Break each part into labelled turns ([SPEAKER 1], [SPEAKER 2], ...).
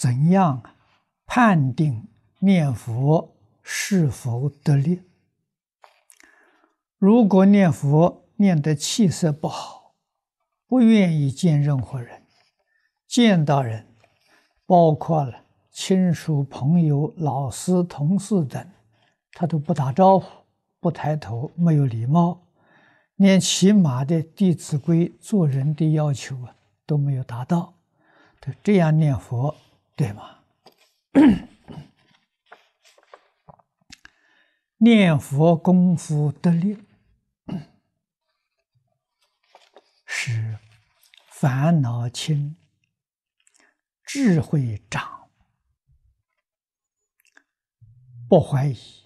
[SPEAKER 1] 怎样判定念佛是否得力？如果念佛念得气色不好，不愿意见任何人，见到人，包括了亲属、朋友、老师、同事等，他都不打招呼，不抬头，没有礼貌，连起码的《弟子规》做人的要求啊都没有达到，他这样念佛对吗？念佛功夫得力，是烦恼轻，智慧长，不怀疑，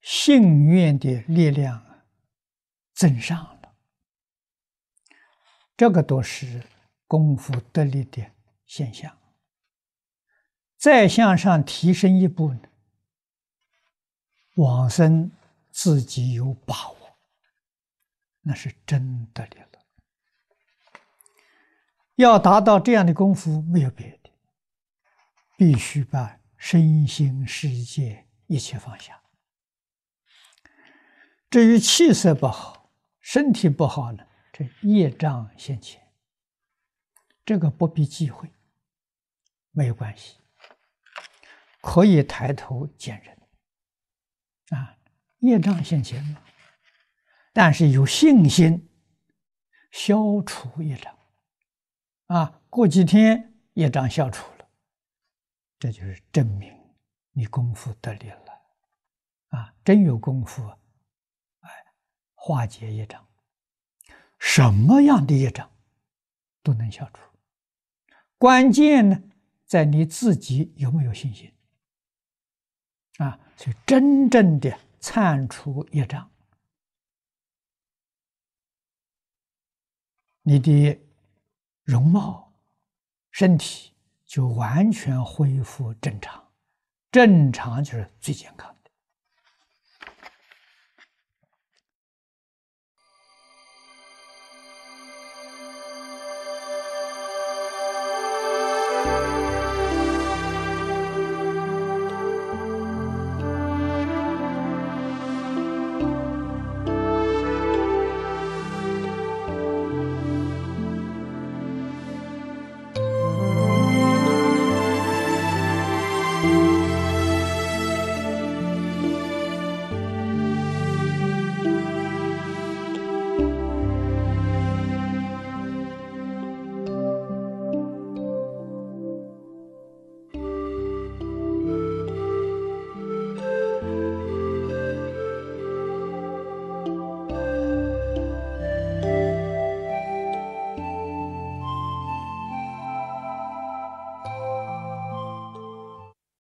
[SPEAKER 1] 信愿的力量增上了，这个都是功夫得力的现象。再向上提升一步呢，往生自己有把握，那是真得力了。要达到这样的功夫，没有别的，必须把身心世界一切放下。至于气色不好、身体不好呢，这业障现前，这个不必忌讳，没有关系，可以抬头见人。啊，业障现前嘛，但是有信心消除业障，啊，过几天业障消除了，这就是证明你功夫得力了，啊，真有功夫，哎，化解业障，什么样的业障都能消除，关键呢，在你自己有没有信心。啊，所以真正的铲除业障，你的容貌、身体就完全恢复正常，正常就是最健康的。